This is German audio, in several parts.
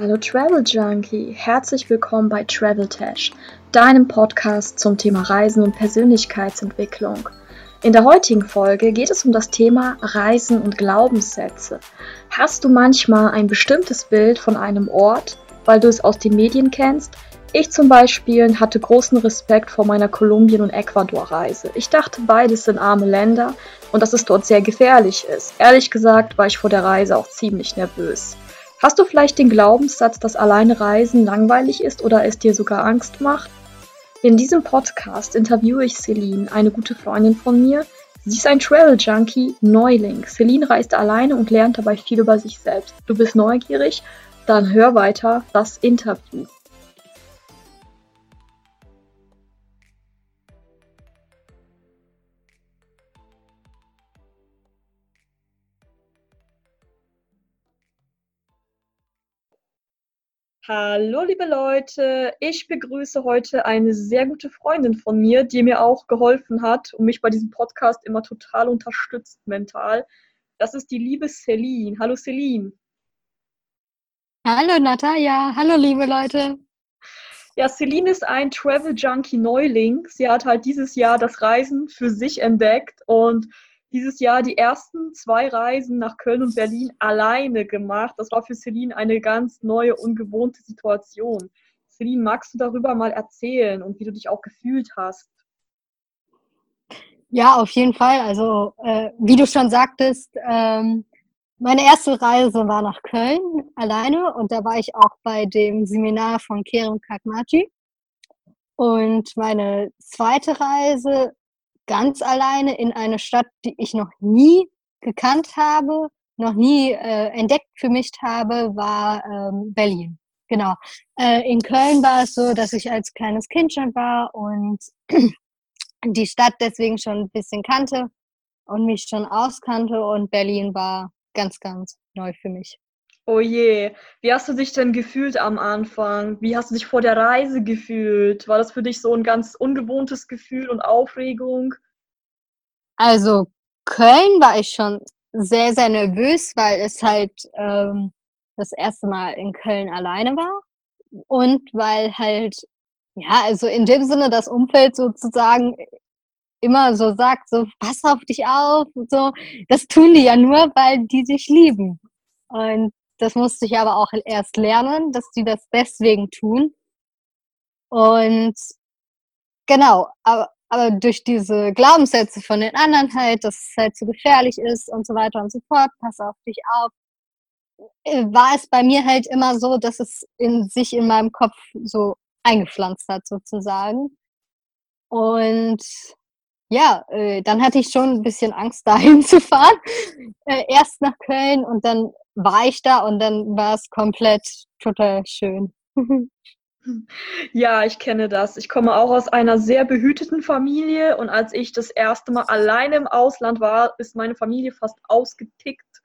Hallo Travel Junkie, herzlich willkommen bei Travel Tash, deinem Podcast zum Thema Reisen und Persönlichkeitsentwicklung. In der heutigen Folge geht es um das Thema Reisen und Glaubenssätze. Hast du manchmal ein bestimmtes Bild von einem Ort, weil du es aus den Medien kennst? Ich zum Beispiel hatte großen Respekt vor meiner Kolumbien- und Ecuador-Reise. Ich dachte, beides sind arme Länder und dass es dort sehr gefährlich ist. Ehrlich gesagt war ich vor der Reise auch ziemlich nervös. Hast du vielleicht den Glaubenssatz, dass alleine Reisen langweilig ist oder es dir sogar Angst macht? In diesem Podcast interviewe ich Celine, eine gute Freundin von mir. Sie ist ein Travel Junkie, Neuling. Celine reist alleine und lernt dabei viel über sich selbst. Du bist neugierig? Dann hör weiter das Interview. Hallo, liebe Leute. Ich begrüße heute eine sehr gute Freundin von mir, die mir auch geholfen hat und mich bei diesem Podcast immer total unterstützt mental. Das ist die liebe Celine. Hallo, Celine. Hallo, Natalia. Hallo, liebe Leute. Ja, Celine ist ein Travel Junkie Neuling. Sie hat halt dieses Jahr das Reisen für sich entdeckt und dieses Jahr die ersten zwei Reisen nach Köln und Berlin alleine gemacht. Das war für Celine eine ganz neue, ungewohnte Situation. Celine, magst du darüber mal erzählen und wie du dich auch gefühlt hast? Ja, auf jeden Fall. Also, äh, wie du schon sagtest, ähm, meine erste Reise war nach Köln alleine und da war ich auch bei dem Seminar von Kerem Kakmachi. Und meine zweite Reise ganz alleine in eine Stadt, die ich noch nie gekannt habe, noch nie äh, entdeckt für mich habe, war ähm, Berlin. Genau. Äh, in Köln war es so, dass ich als kleines Kind schon war und die Stadt deswegen schon ein bisschen kannte und mich schon auskannte und Berlin war ganz, ganz neu für mich. Oh je, wie hast du dich denn gefühlt am Anfang? Wie hast du dich vor der Reise gefühlt? War das für dich so ein ganz ungewohntes Gefühl und Aufregung? Also Köln war ich schon sehr, sehr nervös, weil es halt ähm, das erste Mal in Köln alleine war und weil halt, ja, also in dem Sinne das Umfeld sozusagen immer so sagt, so pass auf dich auf so. Das tun die ja nur, weil die sich lieben. Und das musste ich aber auch erst lernen, dass die das deswegen tun. Und genau, aber, aber durch diese Glaubenssätze von den anderen halt, dass es halt zu gefährlich ist und so weiter und so fort, pass auf dich auf, äh, war es bei mir halt immer so, dass es in sich in meinem Kopf so eingepflanzt hat sozusagen. Und ja, äh, dann hatte ich schon ein bisschen Angst, dahin zu fahren. Äh, erst nach Köln und dann war ich da und dann war es komplett total schön. Ja, ich kenne das. Ich komme auch aus einer sehr behüteten Familie und als ich das erste Mal alleine im Ausland war, ist meine Familie fast ausgetickt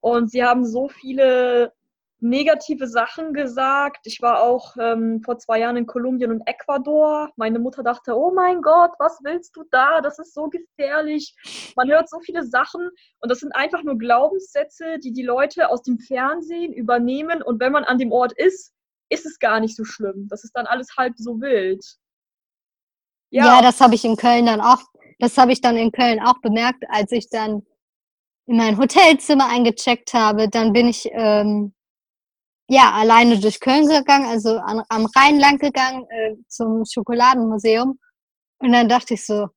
und sie haben so viele negative Sachen gesagt. Ich war auch ähm, vor zwei Jahren in Kolumbien und Ecuador. Meine Mutter dachte, oh mein Gott, was willst du da? Das ist so gefährlich. Man hört so viele Sachen und das sind einfach nur Glaubenssätze, die die Leute aus dem Fernsehen übernehmen. Und wenn man an dem Ort ist, ist es gar nicht so schlimm. Das ist dann alles halb so wild. Ja, ja das habe ich in Köln dann auch, das habe ich dann in Köln auch bemerkt, als ich dann in mein Hotelzimmer eingecheckt habe. Dann bin ich ähm, ja, alleine durch Köln gegangen, also an, am Rhein lang gegangen äh, zum Schokoladenmuseum. Und dann dachte ich so,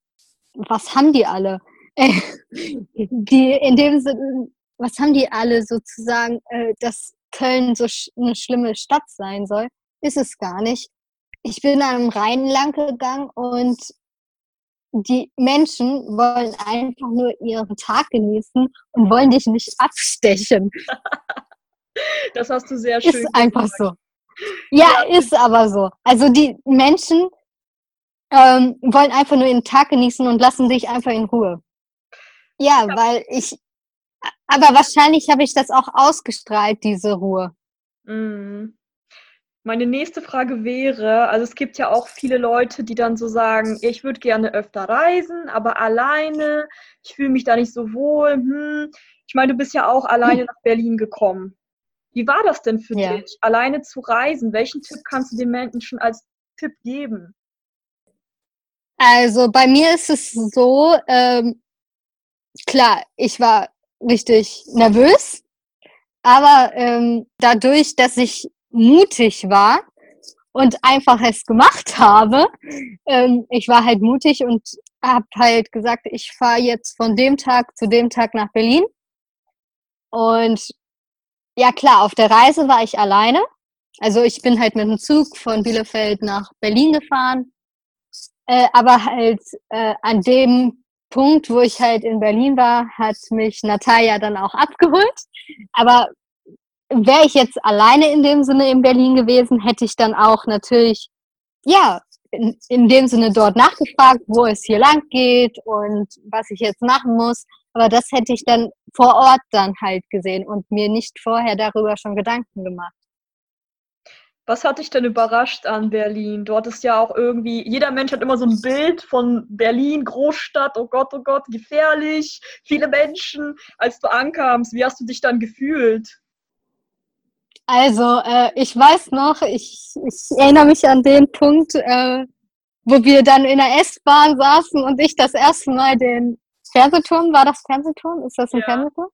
was haben die alle? Äh, die in dem Sinne, was haben die alle sozusagen, äh, dass Köln so sch eine schlimme Stadt sein soll? Ist es gar nicht. Ich bin am Rhein lang gegangen und die Menschen wollen einfach nur ihren Tag genießen und wollen dich nicht abstechen. Das hast du sehr schön Ist einfach so. Ja, ja, ist aber so. Also die Menschen ähm, wollen einfach nur ihren Tag genießen und lassen dich einfach in Ruhe. Ja, ja. weil ich, aber wahrscheinlich habe ich das auch ausgestrahlt, diese Ruhe. Mhm. Meine nächste Frage wäre, also es gibt ja auch viele Leute, die dann so sagen, ich würde gerne öfter reisen, aber alleine, ich fühle mich da nicht so wohl. Hm. Ich meine, du bist ja auch alleine nach Berlin gekommen. Wie war das denn für ja. dich, alleine zu reisen? Welchen Tipp kannst du den Menschen als Tipp geben? Also bei mir ist es so, ähm, klar, ich war richtig nervös, aber ähm, dadurch, dass ich mutig war und einfach es gemacht habe, ähm, ich war halt mutig und habe halt gesagt, ich fahre jetzt von dem Tag zu dem Tag nach Berlin. Und ja klar, auf der Reise war ich alleine. Also ich bin halt mit dem Zug von Bielefeld nach Berlin gefahren. Äh, aber halt äh, an dem Punkt, wo ich halt in Berlin war, hat mich Natalia dann auch abgeholt. Aber wäre ich jetzt alleine in dem Sinne in Berlin gewesen, hätte ich dann auch natürlich, ja, in, in dem Sinne dort nachgefragt, wo es hier lang geht und was ich jetzt machen muss. Aber das hätte ich dann vor Ort dann halt gesehen und mir nicht vorher darüber schon Gedanken gemacht. Was hat dich denn überrascht an Berlin? Du hattest ja auch irgendwie, jeder Mensch hat immer so ein Bild von Berlin, Großstadt, oh Gott, oh Gott, gefährlich, viele Menschen. Als du ankamst, wie hast du dich dann gefühlt? Also, äh, ich weiß noch, ich, ich erinnere mich an den Punkt, äh, wo wir dann in der S-Bahn saßen und ich das erste Mal den Fernsehturm, war das Fernsehturm? Ist das ein ja. Fernsehturm?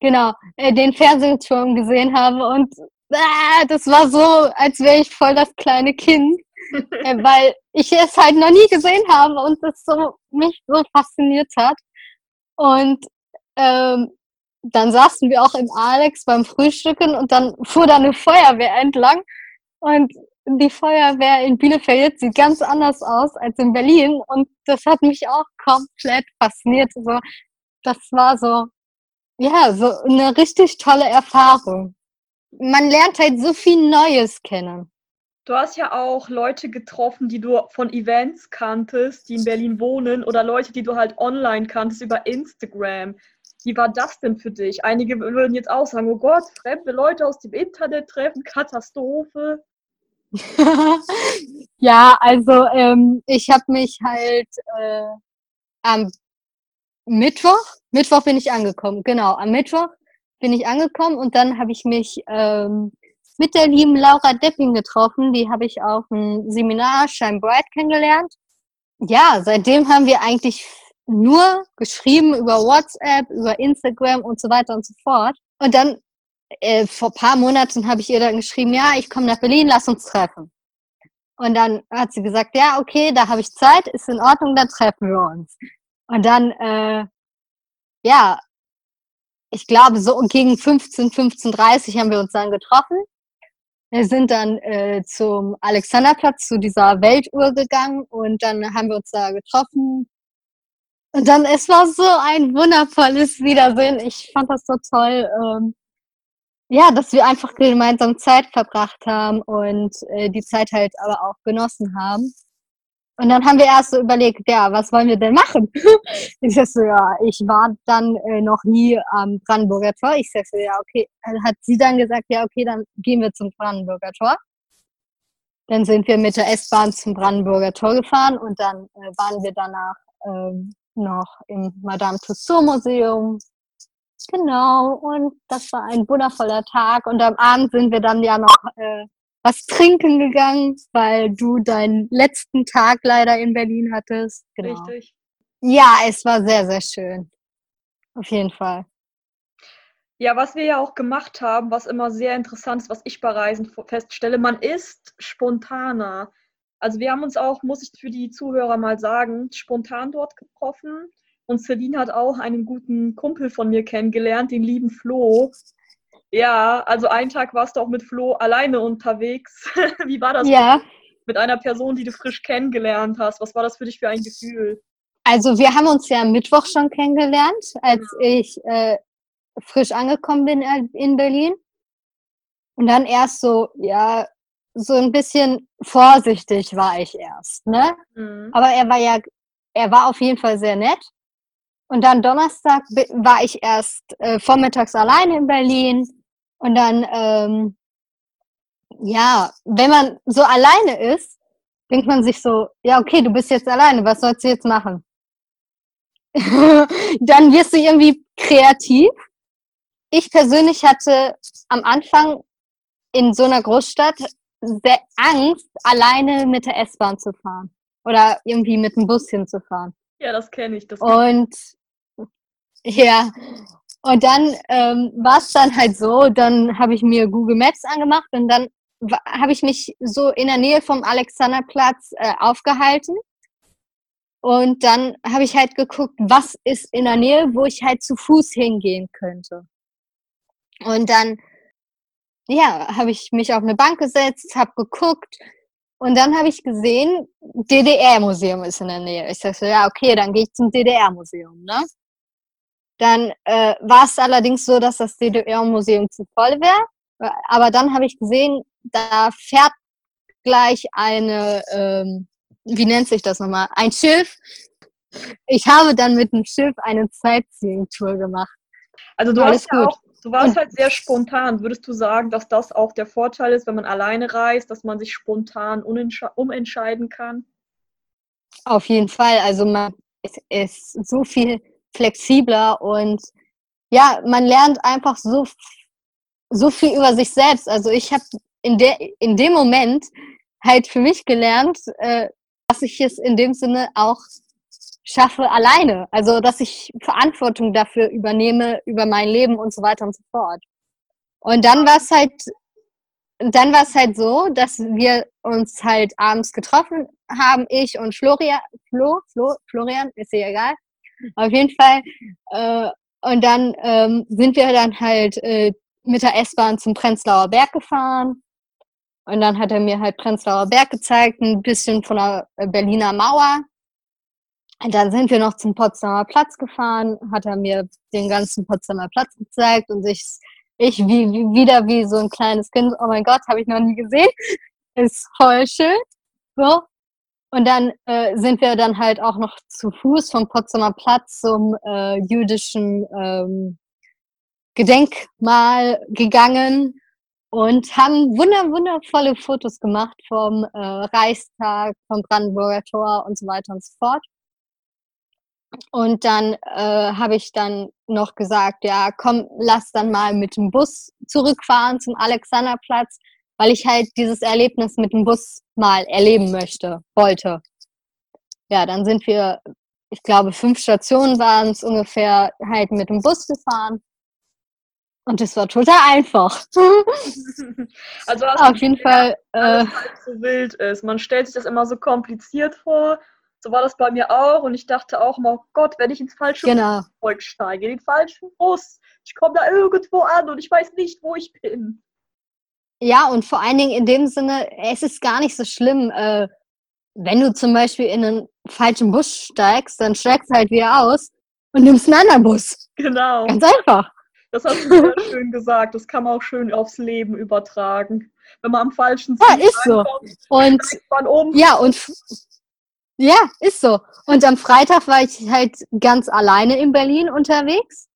Genau, äh, den Fernsehturm gesehen habe und äh, das war so, als wäre ich voll das kleine Kind, äh, weil ich es halt noch nie gesehen habe und es so mich so fasziniert hat. Und ähm, dann saßen wir auch im Alex beim Frühstücken und dann fuhr da eine Feuerwehr entlang und die Feuerwehr in Bielefeld sieht ganz anders aus als in Berlin und das hat mich auch komplett fasziniert. So, das war so, ja, so eine richtig tolle Erfahrung. Man lernt halt so viel Neues kennen. Du hast ja auch Leute getroffen, die du von Events kanntest, die in Berlin wohnen oder Leute, die du halt online kanntest über Instagram. Wie war das denn für dich? Einige würden jetzt auch sagen, oh Gott, fremde Leute aus dem Internet treffen, Katastrophe. ja, also ähm, ich habe mich halt äh, am Mittwoch, Mittwoch bin ich angekommen, genau, am Mittwoch bin ich angekommen und dann habe ich mich ähm, mit der lieben Laura Depping getroffen. Die habe ich auf dem Seminar Shine Bright kennengelernt. Ja, seitdem haben wir eigentlich nur geschrieben über WhatsApp, über Instagram und so weiter und so fort. Und dann äh, vor paar Monaten habe ich ihr dann geschrieben, ja, ich komme nach Berlin, lass uns treffen. Und dann hat sie gesagt, ja, okay, da habe ich Zeit, ist in Ordnung, dann treffen wir uns. Und dann, äh, ja, ich glaube, so gegen 15, 15.30 haben wir uns dann getroffen. Wir sind dann äh, zum Alexanderplatz, zu dieser Weltuhr gegangen und dann haben wir uns da getroffen, und dann, es war so ein wundervolles Wiedersehen. Ich fand das so toll. Ähm, ja, dass wir einfach gemeinsam Zeit verbracht haben und äh, die Zeit halt aber auch genossen haben. Und dann haben wir erst so überlegt, ja, was wollen wir denn machen? ich sag so, ja, ich war dann äh, noch nie am Brandenburger Tor. Ich sag so, ja, okay. Dann hat sie dann gesagt, ja, okay, dann gehen wir zum Brandenburger Tor. Dann sind wir mit der S-Bahn zum Brandenburger Tor gefahren und dann äh, waren wir danach ähm, noch im Madame Tussauds Museum. Genau, und das war ein wundervoller Tag. Und am Abend sind wir dann ja noch äh, was trinken gegangen, weil du deinen letzten Tag leider in Berlin hattest. Genau. Richtig. Ja, es war sehr, sehr schön. Auf jeden Fall. Ja, was wir ja auch gemacht haben, was immer sehr interessant ist, was ich bei Reisen feststelle, man ist spontaner. Also wir haben uns auch, muss ich für die Zuhörer mal sagen, spontan dort getroffen. Und Celine hat auch einen guten Kumpel von mir kennengelernt, den lieben Flo. Ja, also einen Tag warst du auch mit Flo alleine unterwegs. Wie war das ja. mit einer Person, die du frisch kennengelernt hast? Was war das für dich für ein Gefühl? Also wir haben uns ja am Mittwoch schon kennengelernt, als ja. ich äh, frisch angekommen bin in Berlin. Und dann erst so, ja, so ein bisschen vorsichtig war ich erst, ne? Mhm. Aber er war ja, er war auf jeden Fall sehr nett. Und dann Donnerstag war ich erst äh, vormittags alleine in Berlin. Und dann, ähm, ja, wenn man so alleine ist, denkt man sich so, ja, okay, du bist jetzt alleine, was sollst du jetzt machen? dann wirst du irgendwie kreativ ich persönlich hatte am Anfang in so einer Großstadt sehr Angst, alleine mit der S-Bahn zu fahren oder irgendwie mit dem Bus hinzufahren. Ja, das kenne ich. Das und ja, und dann ähm, war es dann halt so, dann habe ich mir Google Maps angemacht und dann habe ich mich so in der Nähe vom Alexanderplatz äh, aufgehalten. Und dann habe ich halt geguckt, was ist in der Nähe, wo ich halt zu Fuß hingehen könnte. Und dann, ja, habe ich mich auf eine Bank gesetzt, habe geguckt und dann habe ich gesehen, DDR-Museum ist in der Nähe. Ich so, ja, okay, dann gehe ich zum DDR-Museum, ne? Dann äh, war es allerdings so, dass das DDR-Museum zu voll wäre. Aber dann habe ich gesehen, da fährt gleich eine, ähm, wie nennt sich das nochmal? Ein Schiff. Ich habe dann mit dem Schiff eine Sightseeing-Tour gemacht. Also du Alles hast ja auch, du warst halt sehr spontan. Würdest du sagen, dass das auch der Vorteil ist, wenn man alleine reist, dass man sich spontan umentscheiden kann? Auf jeden Fall. Also man ist so viel flexibler und ja, man lernt einfach so, so viel über sich selbst. Also ich habe in, der, in dem Moment halt für mich gelernt, äh, dass ich es in dem Sinne auch schaffe alleine. Also dass ich Verantwortung dafür übernehme, über mein Leben und so weiter und so fort. Und dann war es halt, dann war es halt so, dass wir uns halt abends getroffen haben, ich und Florian, Flo, Flo, Florian, ist ja egal, auf jeden Fall. Äh, und dann ähm, sind wir dann halt äh, mit der S-Bahn zum Prenzlauer Berg gefahren. Und dann hat er mir halt Prenzlauer Berg gezeigt, ein bisschen von der äh, Berliner Mauer. Und dann sind wir noch zum Potsdamer Platz gefahren, hat er mir den ganzen Potsdamer Platz gezeigt und ich, ich wie, wie wieder wie so ein kleines Kind, oh mein Gott, habe ich noch nie gesehen. Ist voll schön. So. Und dann äh, sind wir dann halt auch noch zu Fuß vom Potsdamer Platz zum äh, jüdischen ähm, Gedenkmal gegangen und haben wunder wundervolle Fotos gemacht vom äh, Reichstag, vom Brandenburger Tor und so weiter und so fort. Und dann äh, habe ich dann noch gesagt, ja, komm, lass dann mal mit dem Bus zurückfahren zum Alexanderplatz weil ich halt dieses Erlebnis mit dem Bus mal erleben möchte, wollte. Ja, dann sind wir, ich glaube, fünf Stationen waren es ungefähr, halt mit dem Bus gefahren. Und es war total einfach. also auf jeden Fall. Äh, so wild ist. Man stellt sich das immer so kompliziert vor. So war das bei mir auch. Und ich dachte auch immer, oh Gott, wenn ich ins falsche genau. Flugzeug steige, in den falschen Bus, ich komme da irgendwo an und ich weiß nicht, wo ich bin. Ja, und vor allen Dingen in dem Sinne, es ist gar nicht so schlimm, äh, wenn du zum Beispiel in einen falschen Bus steigst, dann steigst du halt wieder aus und nimmst einen anderen Bus. Genau. Ganz einfach. Das hast du sehr schön gesagt. Das kann man auch schön aufs Leben übertragen. Wenn man am falschen Ja, ist so. Und um. ja, und ja, ist so. Und am Freitag war ich halt ganz alleine in Berlin unterwegs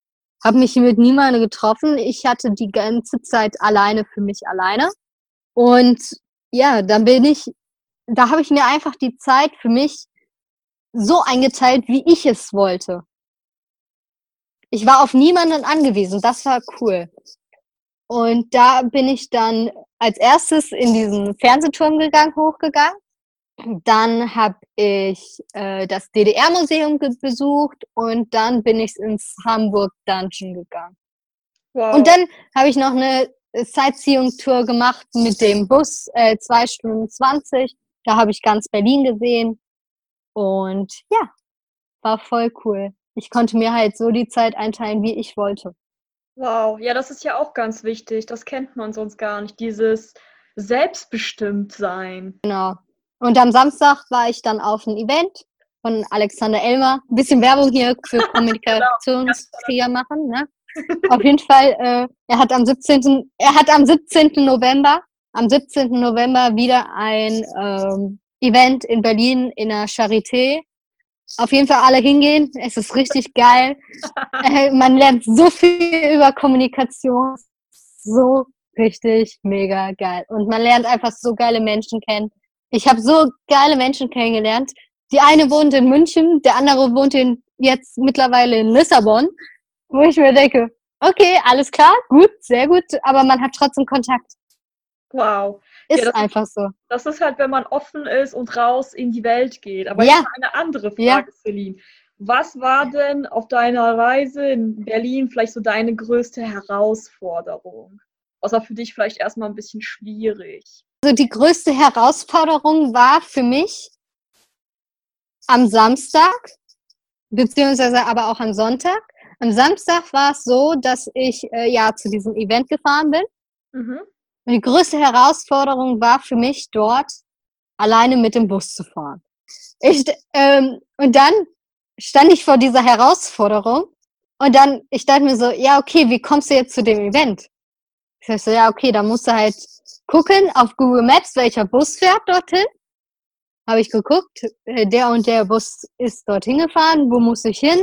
habe mich mit niemandem getroffen. Ich hatte die ganze Zeit alleine für mich alleine. Und ja, dann bin ich, da habe ich mir einfach die Zeit für mich so eingeteilt, wie ich es wollte. Ich war auf niemanden angewiesen. Das war cool. Und da bin ich dann als erstes in diesen Fernsehturm gegangen, hochgegangen. Dann habe ich äh, das DDR-Museum besucht und dann bin ich ins Hamburg Dungeon gegangen. Wow. Und dann habe ich noch eine Sightseeing-Tour gemacht mit dem Bus, äh, zwei Stunden zwanzig. Da habe ich ganz Berlin gesehen. Und ja, war voll cool. Ich konnte mir halt so die Zeit einteilen, wie ich wollte. Wow, ja, das ist ja auch ganz wichtig. Das kennt man sonst gar nicht, dieses Selbstbestimmtsein. Genau. Und am Samstag war ich dann auf einem Event von Alexander Elmer. Ein bisschen Werbung hier für Kommunikationsträger machen. Ne? Auf jeden Fall, äh, er hat am 17. Er hat am 17. November, am 17. November wieder ein ähm, Event in Berlin in der Charité. Auf jeden Fall alle hingehen. Es ist richtig geil. äh, man lernt so viel über Kommunikation. So richtig mega geil. Und man lernt einfach so geile Menschen kennen. Ich habe so geile Menschen kennengelernt. Die eine wohnt in München, der andere wohnt in, jetzt mittlerweile in Lissabon, wo ich mir denke, okay, alles klar, gut, sehr gut, aber man hat trotzdem Kontakt. Wow. Ist Ja, das- einfach so. Das ist halt, wenn man offen ist und raus in die Welt geht. Aber Ja. eine andere Frage, Ja. Celine. Was war denn auf deiner Reise in Berlin vielleicht so deine größte Herausforderung? Außer für dich vielleicht erstmal ein bisschen schwierig. Also die größte Herausforderung war für mich am Samstag, beziehungsweise aber auch am Sonntag. Am Samstag war es so, dass ich äh, ja zu diesem Event gefahren bin. Mhm. Und die größte Herausforderung war für mich dort, alleine mit dem Bus zu fahren. Ich, ähm, und dann stand ich vor dieser Herausforderung und dann, ich dachte mir so, ja, okay, wie kommst du jetzt zu dem Event? Ich sag so, ja, okay, da musst du halt gucken auf Google Maps, welcher Bus fährt dorthin. Habe ich geguckt, äh, der und der Bus ist dorthin gefahren, wo muss ich hin?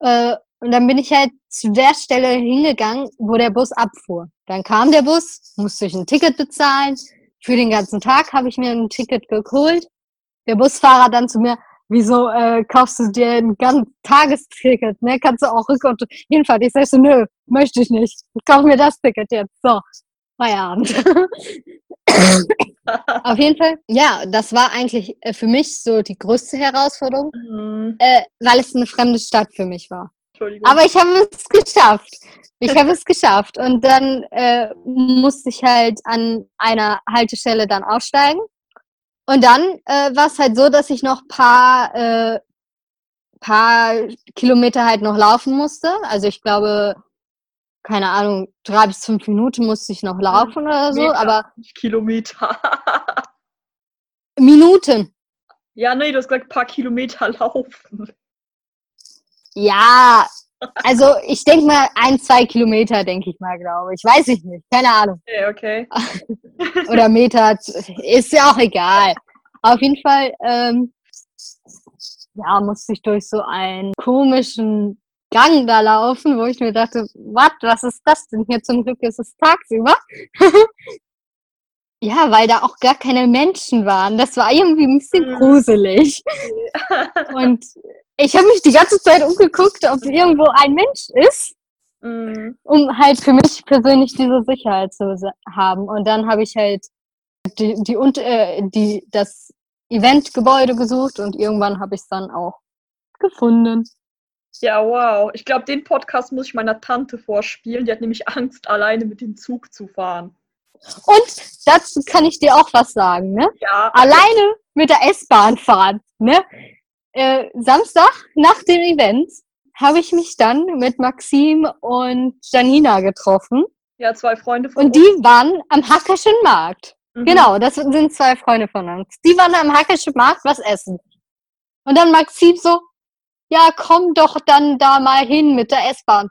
Äh, und dann bin ich halt zu der Stelle hingegangen, wo der Bus abfuhr. Dann kam der Bus, musste ich ein Ticket bezahlen. Für den ganzen Tag habe ich mir ein Ticket geholt. Der Busfahrer dann zu mir, wieso äh, kaufst du dir ein ganz Tagesticket? Ne? Kannst du auch Rück- und Hinfahrt? Ich sag so, nö, möchte ich nicht. Ich kaufe mir das Ticket jetzt. So, Feierabend. Auf jeden Fall, ja, das war eigentlich äh, für mich so die größte Herausforderung, Mhm. äh, weil es eine fremde Stadt für mich war. Aber ich habe es geschafft. Ich habe es geschafft. Und dann äh, musste ich halt an einer Haltestelle dann aussteigen. Und dann äh, war es halt so, dass ich noch paar, äh, paar Kilometer halt noch laufen musste. Also ich glaube, keine Ahnung, drei bis fünf Minuten musste ich noch laufen oder so. Meter, Aber Kilometer. Minuten. ja, nee, du hast gesagt, ein paar Kilometer laufen. Ja, also ich denke mal ein, zwei Kilometer, denke ich mal, glaube ich. Weiß ich nicht. Keine Ahnung. Okay, okay. oder Meter, ist ja auch egal. Auf jeden Fall, ähm, ja, musste ich durch so einen komischen Gang da laufen, wo ich mir dachte, was, was ist das denn hier? Zum Glück ist es tagsüber. ja, weil da auch gar keine Menschen waren. Das war irgendwie ein bisschen Mhm. gruselig. Und ich habe mich die ganze Zeit umgeguckt, ob irgendwo ein Mensch ist Mhm. um halt für mich persönlich diese Sicherheit zu haben. Und dann habe ich halt die, die, und, äh, die, das Eventgebäude gesucht und irgendwann habe ich es dann auch gefunden. Ja, wow. Ich glaube, den Podcast muss ich meiner Tante vorspielen. Die hat nämlich Angst, alleine mit dem Zug zu fahren. Und dazu kann ich dir auch was sagen, ne? Ja, Alleine mit der S-Bahn fahren, ne? Äh, Samstag nach dem Event habe ich mich dann mit Maxim und Janina getroffen ja, zwei Freunde von und die waren am Hackerschen Markt. Mhm. Genau, das sind zwei Freunde von uns. Die waren am Hackischen Markt was essen. Und dann Maxim so, ja, komm doch dann da mal hin mit der S-Bahn.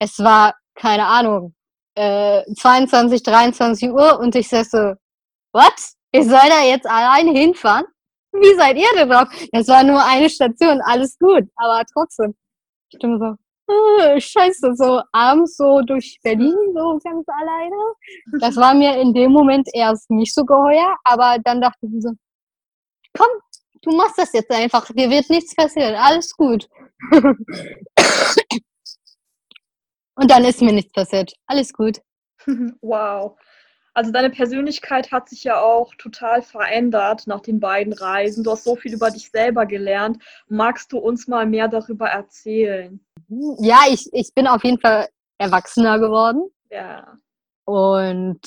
Es war, keine Ahnung, äh, 22, 23 Uhr und ich sag so, what? Ich soll da jetzt alleine hinfahren? Wie seid ihr denn drauf? Das war nur eine Station, alles gut, aber trotzdem. Ich stimme so, äh, scheiße, so abends so durch Berlin, so ganz alleine. Das war mir in dem Moment erst nicht so geheuer, aber dann dachte ich so, komm, du machst das jetzt einfach, dir wird nichts passieren, alles gut. Und dann ist mir nichts passiert, alles gut. Wow. Also deine Persönlichkeit hat sich ja auch total verändert nach den beiden Reisen. Du hast so viel über dich selber gelernt. Magst du uns mal mehr darüber erzählen? Ja, ich, ich bin auf jeden Fall erwachsener geworden Ja. und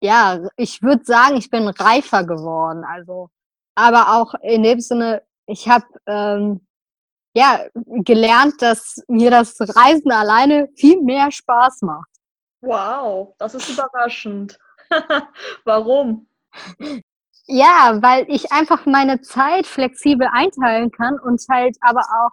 ja, ich würde sagen, ich bin reifer geworden. Also, aber auch in dem Sinne, ich habe ähm, ja gelernt, dass mir das Reisen alleine viel mehr Spaß macht. Wow, das ist überraschend. Warum? Ja, weil ich einfach meine Zeit flexibel einteilen kann und halt aber auch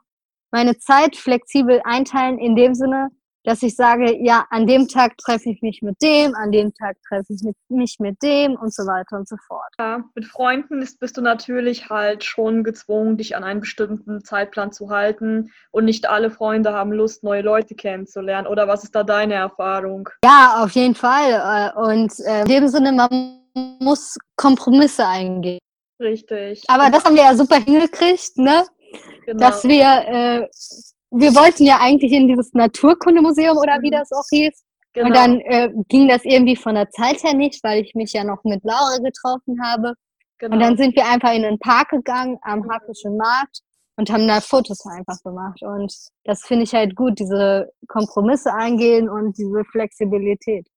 meine Zeit flexibel einteilen in dem Sinne, dass ich sage, ja, an dem Tag treffe ich mich mit dem, an dem Tag treffe ich mit, mich mit dem und so weiter und so fort. Ja, mit Freunden ist, bist du natürlich halt schon gezwungen, dich an einen bestimmten Zeitplan zu halten. Und nicht alle Freunde haben Lust, neue Leute kennenzulernen. Oder was ist da deine Erfahrung? Ja, auf jeden Fall. äh, Und äh, in dem Sinne, man muss Kompromisse eingehen. Richtig. Aber das haben wir ja super hingekriegt, ne? genau. dass wir äh, wir wollten ja eigentlich in dieses Naturkundemuseum oder wie das auch hieß. Genau. Und dann äh, ging das irgendwie von der Zeit her nicht, weil ich mich ja noch mit Laura getroffen habe. Genau. Und dann sind wir einfach in den Park gegangen am. Hackischen Markt und haben da Fotos einfach gemacht. Und das finde ich halt gut, diese Kompromisse eingehen und diese Flexibilität.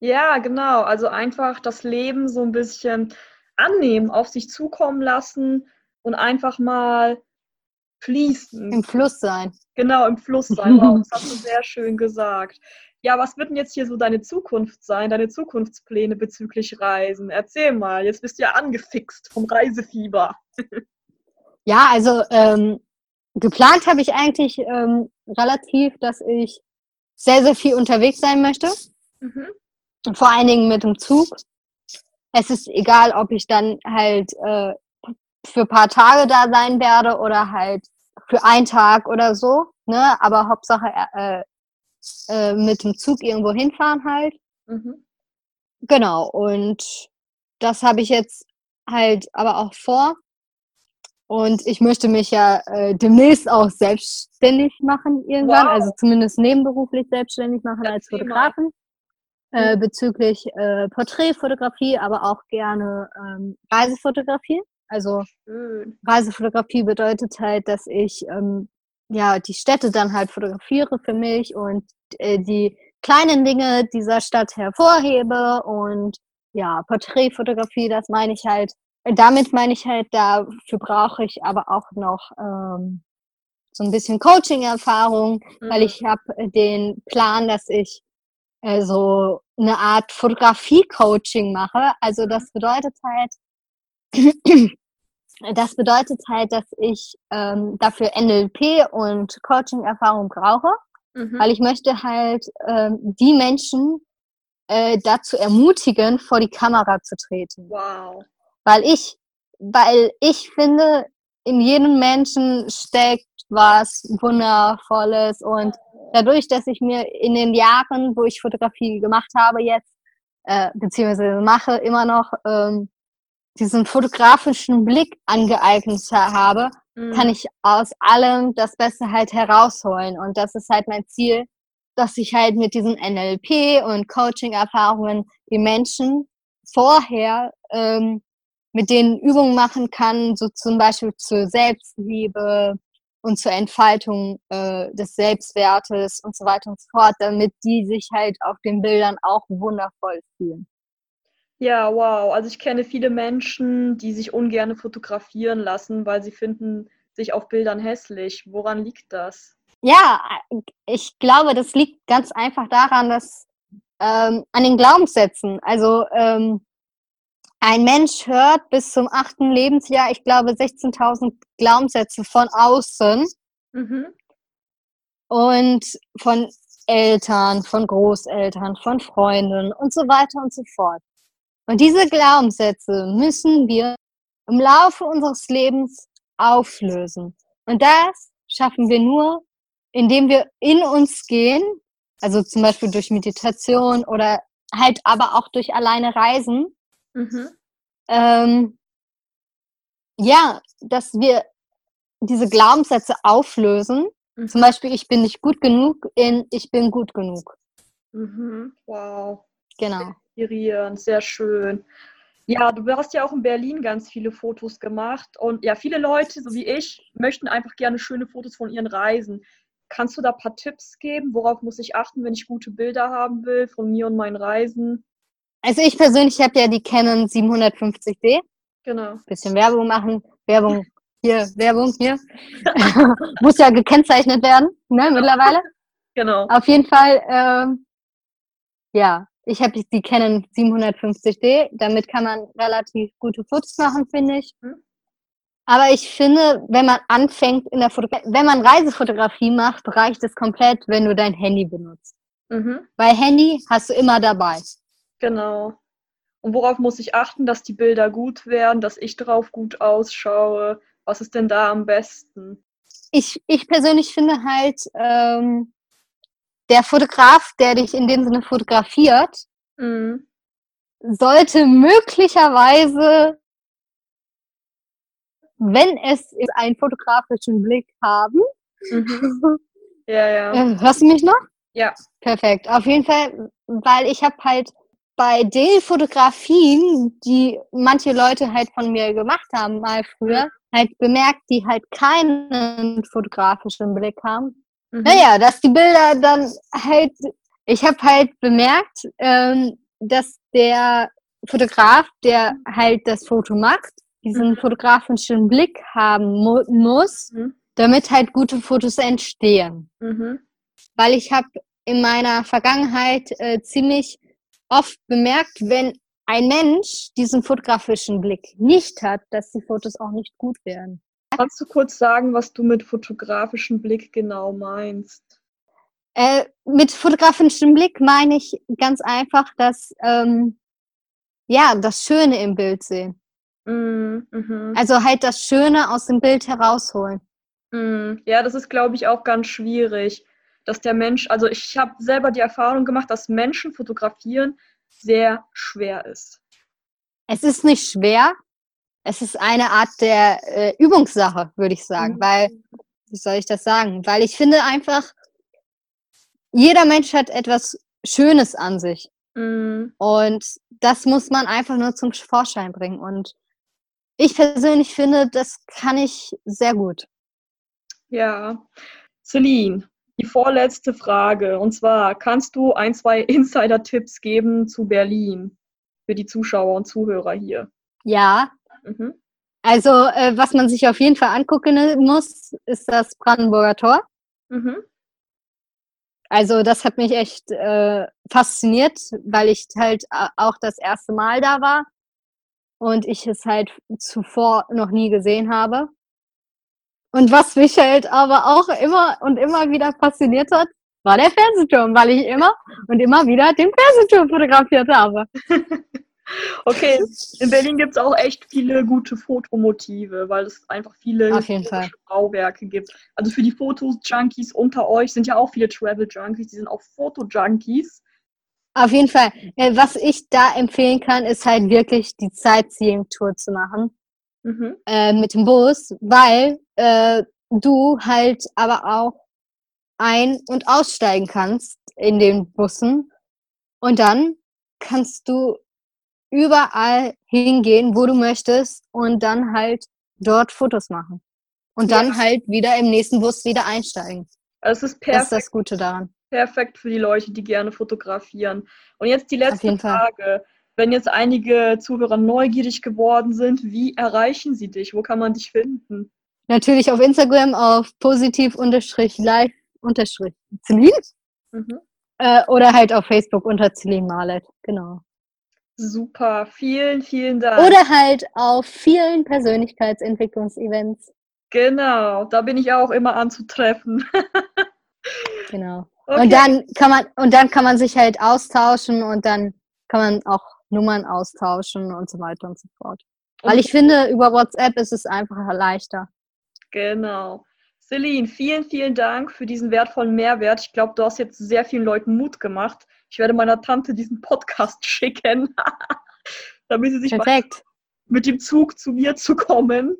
Ja, genau. Also einfach das Leben so ein bisschen annehmen, auf sich zukommen lassen und einfach mal fließen. Im Fluss sein. Genau, im Fluss sein. Wow, das hast du sehr schön gesagt. Ja, was wird denn jetzt hier so deine Zukunft sein, deine Zukunftspläne bezüglich Reisen? Erzähl mal, jetzt bist du ja angefixt vom Reisefieber. Ja, also ähm, geplant habe ich eigentlich ähm, relativ, dass ich sehr, sehr viel unterwegs sein möchte. Mhm. Vor allen Dingen mit dem Zug. Es ist egal, ob ich dann halt äh, für ein paar Tage da sein werde oder halt für einen Tag oder so. Ne? Aber Hauptsache äh, äh, mit dem Zug irgendwo hinfahren halt. Mhm. Genau, und das habe ich jetzt halt aber auch vor. Und ich möchte mich ja äh, demnächst auch selbstständig machen irgendwann, wow. also zumindest nebenberuflich selbstständig machen das als Fotografin. Äh, mhm. bezüglich äh, Porträtfotografie, aber auch gerne ähm, Reisefotografie. Also Schön. Reisefotografie bedeutet halt, dass ich ähm, ja die Städte dann halt fotografiere für mich und äh, die kleinen Dinge dieser Stadt hervorhebe und ja, Porträtfotografie, das meine ich halt, äh, damit meine ich halt, dafür brauche ich aber auch noch ähm, so ein bisschen Coaching-Erfahrung, mhm. weil ich habe den Plan, dass ich äh, so eine Art Fotografie-Coaching mache. Also das mhm. bedeutet halt, das bedeutet halt, dass ich ähm, dafür NLP und Coaching-Erfahrung brauche, mhm. weil ich möchte halt ähm, die Menschen äh, dazu ermutigen, vor die Kamera zu treten. Wow. Weil ich, weil ich finde, in jedem Menschen steckt was Wundervolles und dadurch, dass ich mir in den Jahren, wo ich Fotografie gemacht habe jetzt, äh, beziehungsweise mache immer noch, ähm, diesen fotografischen Blick angeeignet habe, mhm. kann ich aus allem das Beste halt herausholen. Und das ist halt mein Ziel, dass ich halt mit diesen NLP und Coaching-Erfahrungen die Menschen vorher ähm, mit denen Übungen machen kann, so zum Beispiel zur Selbstliebe und zur Entfaltung äh, des Selbstwertes und so weiter und so fort, damit die sich halt auf den Bildern auch wundervoll fühlen. Ja, wow. Also ich kenne viele Menschen, die sich ungern fotografieren lassen, weil sie finden sich auf Bildern hässlich. Woran liegt das? Ja, ich glaube, das liegt ganz einfach daran, dass ähm, an den Glaubenssätzen. Also ähm, ein Mensch hört bis zum achten Lebensjahr, ich glaube, 16.000 Glaubenssätze von außen mhm. und von Eltern, von Großeltern, von Freunden und so weiter und so fort. Und diese Glaubenssätze müssen wir im Laufe unseres Lebens auflösen. Und das schaffen wir nur, indem wir in uns gehen, also zum Beispiel durch Meditation oder halt aber auch durch alleine Reisen. Mhm. Ähm, ja, dass wir diese Glaubenssätze auflösen. Mhm. Zum Beispiel, ich bin nicht gut genug in ich bin gut genug. Mhm. Wow. Genau inspirierend, sehr schön. Ja, du hast ja auch in Berlin ganz viele Fotos gemacht und ja, viele Leute, so wie ich, möchten einfach gerne schöne Fotos von ihren Reisen. Kannst du da ein paar Tipps geben? Worauf muss ich achten, wenn ich gute Bilder haben will von mir und meinen Reisen? Also ich persönlich habe ja die Canon 750D. Genau. Bisschen Werbung machen. Werbung hier, Werbung hier. muss ja gekennzeichnet werden, ne, mittlerweile. Genau. Auf jeden Fall, ähm, ja, ich habe die Canon 750D. Damit kann man relativ gute Fotos machen, finde ich. Mhm. Aber ich finde, wenn man anfängt in der Fotografie, wenn man Reisefotografie macht, reicht es komplett, wenn du dein Handy benutzt. Mhm. Weil Handy hast du immer dabei. Genau. Und worauf muss ich achten, dass die Bilder gut werden, dass ich drauf gut ausschaue? Was ist denn da am besten? Ich, ich persönlich finde halt, ähm, der Fotograf, der dich in dem Sinne fotografiert, mhm. sollte möglicherweise, wenn es einen fotografischen Blick haben, mhm. Ja, ja. Äh, hörst du mich noch? Ja. Perfekt. Auf jeden Fall, weil ich habe halt bei den Fotografien, die manche Leute halt von mir gemacht haben, mal früher, halt bemerkt, die halt keinen fotografischen Blick haben. Mhm. Naja, dass die Bilder dann halt, ich habe halt bemerkt, ähm, dass der Fotograf, der halt das Foto macht, diesen Mhm. fotografischen Blick haben mu muss, Mhm. damit halt gute Fotos entstehen. Mhm. Weil ich habe in meiner Vergangenheit äh, ziemlich oft bemerkt, wenn ein Mensch diesen fotografischen Blick nicht hat, dass die Fotos auch nicht gut werden. Kannst du kurz sagen, was du mit fotografischem Blick genau meinst? Äh, mit fotografischem Blick meine ich ganz einfach, dass ähm, ja das Schöne im Bild sehen. Mhm. Mhm. Also halt das Schöne aus dem Bild herausholen. Mhm. Ja, das ist, glaube ich, auch ganz schwierig, dass der Mensch, also ich habe selber die Erfahrung gemacht, dass Menschen fotografieren sehr schwer ist. Es ist nicht schwer. Es ist eine Art der äh, Übungssache, würde ich sagen. Mhm. Weil, wie soll ich das sagen? Weil ich finde einfach, jeder Mensch hat etwas Schönes an sich. Mhm. Und das muss man einfach nur zum Vorschein bringen. Und ich persönlich finde, das kann ich sehr gut. Ja. Celine, die vorletzte Frage. Und zwar, kannst du ein, zwei Insider-Tipps geben zu Berlin für die Zuschauer und Zuhörer hier? Ja, Mhm. also äh, was man sich auf jeden Fall angucken muss, ist das Brandenburger Tor. Mhm. Also das hat mich echt äh, fasziniert, weil ich halt a- auch das erste Mal da war und ich es halt zuvor noch nie gesehen habe. Und was mich halt aber auch immer und immer wieder fasziniert hat, war der Fernsehturm, weil ich immer und immer wieder den Fernsehturm fotografiert habe. Okay, in Berlin gibt es auch echt viele gute Fotomotive, weil es einfach viele Bauwerke gibt. Also für die Fotos-Junkies unter euch sind ja auch viele Travel-Junkies, die sind auch Foto-Junkies. Auf jeden Fall. Äh, Was ich da empfehlen kann, ist halt wirklich die Sightseeing-Tour zu machen. Mhm. äh, mit dem Bus, weil äh, du halt aber auch ein- und aussteigen kannst in den Bussen und dann kannst du überall hingehen, wo du möchtest und dann halt dort Fotos machen. Und dann Ja. halt wieder im nächsten Bus wieder einsteigen. Es ist Das ist perfekt, das Gute daran. perfekt für die Leute, die gerne fotografieren. Und jetzt die letzte. Frage. Wenn jetzt einige Zuhörer neugierig geworden sind, wie erreichen sie dich? Wo kann man dich finden? Natürlich auf Instagram auf positiv unterstrich live unterstrich Celine Mhm. äh, oder halt auf Facebook unter Celine Marlet. Genau. Super, vielen, vielen Dank. Oder halt auf vielen Persönlichkeitsentwicklungsevents. Genau, da bin ich auch immer anzutreffen. Genau. Okay. Und dann kann man und dann kann man sich halt austauschen und dann kann man auch Nummern austauschen und so weiter und so fort. Weil Und- ich finde, über WhatsApp ist es einfach leichter. Genau. Celine, vielen, vielen Dank für diesen wertvollen Mehrwert. Ich glaube, du hast jetzt sehr vielen Leuten Mut gemacht. Ich werde meiner Tante diesen Podcast schicken, damit sie sich Perfekt. mit dem Zug zu mir zu kommen.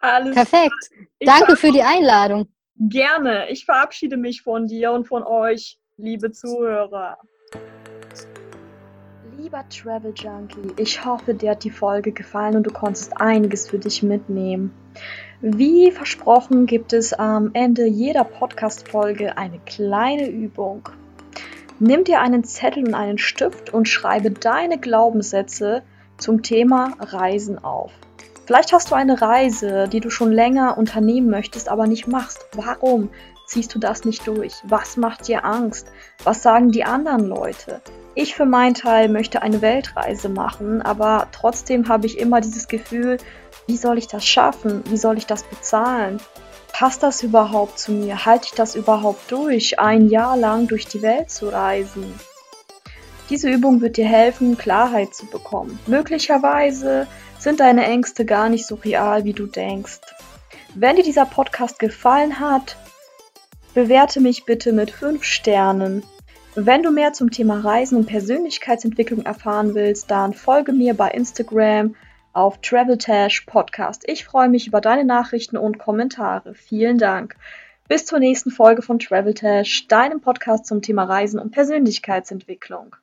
Alles Perfekt. Danke für die Einladung. Gerne. Ich verabschiede mich von dir und von euch, liebe Zuhörer. Lieber Travel Junkie, ich hoffe, dir hat die Folge gefallen und du konntest einiges für dich mitnehmen. Wie versprochen gibt es am Ende jeder Podcast-Folge eine kleine Übung. Nimm dir einen Zettel und einen Stift und schreibe deine Glaubenssätze zum Thema Reisen auf. Vielleicht hast du eine Reise, die du schon länger unternehmen möchtest, aber nicht machst. Warum ziehst du das nicht durch? Was macht dir Angst? Was sagen die anderen Leute? Ich für meinen Teil möchte eine Weltreise machen, aber trotzdem habe ich immer dieses Gefühl, wie soll ich das schaffen? Wie soll ich das bezahlen? Passt das überhaupt zu mir? Halte ich das überhaupt durch, ein Jahr lang durch die Welt zu reisen? Diese Übung wird dir helfen, Klarheit zu bekommen. Möglicherweise sind deine Ängste gar nicht so real, wie du denkst. Wenn dir dieser Podcast gefallen hat, bewerte mich bitte mit 5 Sternen. Wenn du mehr zum Thema Reisen und Persönlichkeitsentwicklung erfahren willst, dann folge mir bei Instagram auf Traveltash Podcast. Ich freue mich über deine Nachrichten und Kommentare. Vielen Dank. Bis zur nächsten Folge von Travel Tash, deinem Podcast zum Thema Reisen und Persönlichkeitsentwicklung.